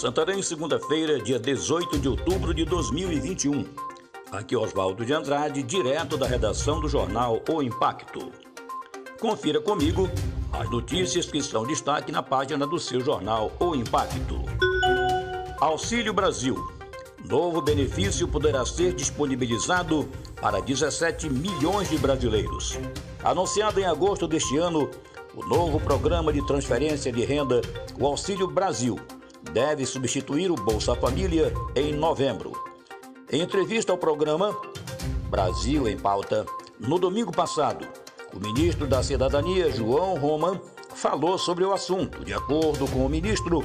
Santarém, segunda-feira, dia 18 de outubro de 2021. Aqui Oswaldo de Andrade, direto da redação do jornal O Impacto. Confira comigo as notícias que são destaque na página do seu jornal O Impacto. Auxílio Brasil. Novo benefício poderá ser disponibilizado para 17 milhões de brasileiros. Anunciado em agosto deste ano, o novo programa de transferência de renda, o Auxílio Brasil, deve substituir o Bolsa Família em novembro. Em entrevista ao programa Brasil em Pauta, no domingo passado, o ministro da Cidadania, João Roman, falou sobre o assunto. De acordo com o ministro,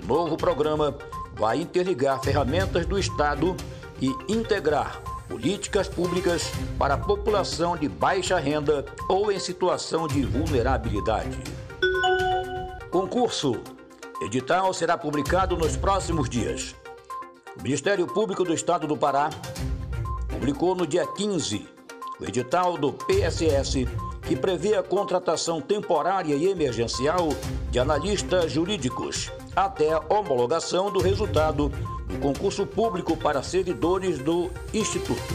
o novo programa vai interligar ferramentas do Estado e integrar políticas públicas para a população de baixa renda ou em situação de vulnerabilidade. Concurso. Edital será publicado nos próximos dias. O Ministério Público do Estado do Pará publicou no dia 15 o edital do PSS que prevê a contratação temporária e emergencial de analistas jurídicos até a homologação do resultado do concurso público para servidores do Instituto,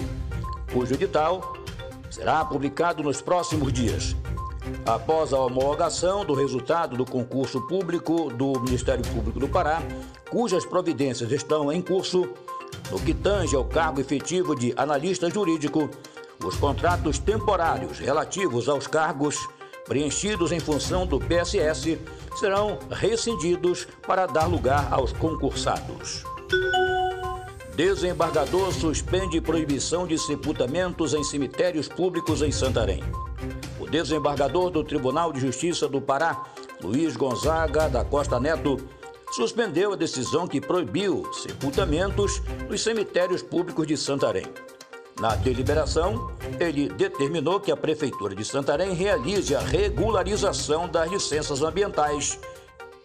cujo edital será publicado nos próximos dias. Após a homologação do resultado do concurso público do Ministério Público do Pará, cujas providências estão em curso, no que tange ao cargo efetivo de analista jurídico, os contratos temporários relativos aos cargos preenchidos em função do PSS serão rescindidos para dar lugar aos concursados. Desembargador suspende proibição de sepultamentos em cemitérios públicos em Santarém. O desembargador do Tribunal de Justiça do Pará, Luiz Gonzaga da Costa Neto, suspendeu a decisão que proibiu sepultamentos nos cemitérios públicos de Santarém. Na deliberação, ele determinou que a Prefeitura de Santarém realize a regularização das licenças ambientais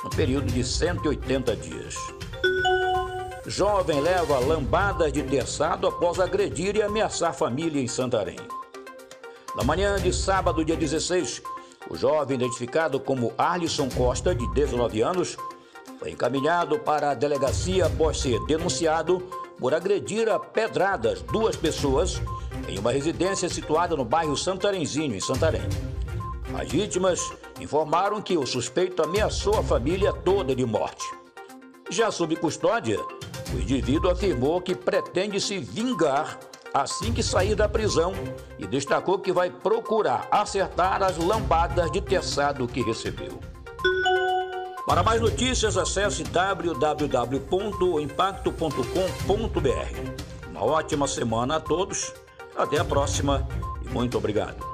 no período de 180 dias. Jovem leva lambadas de terçado após agredir e ameaçar família em Santarém. Na manhã de sábado, dia 16, o jovem identificado como Arlisson Costa, de 19 anos, foi encaminhado para a delegacia após ser denunciado por agredir a pedradas duas pessoas em uma residência situada no bairro Santarenzinho, em Santarém. As vítimas informaram que o suspeito ameaçou a família toda de morte. Já sob custódia, o indivíduo afirmou que pretende se vingar assim que sair da prisão e destacou que vai procurar acertar as lambadas de terçado que recebeu. Para mais notícias, acesse www.impacto.com.br. Uma ótima semana a todos, até a próxima e muito obrigado.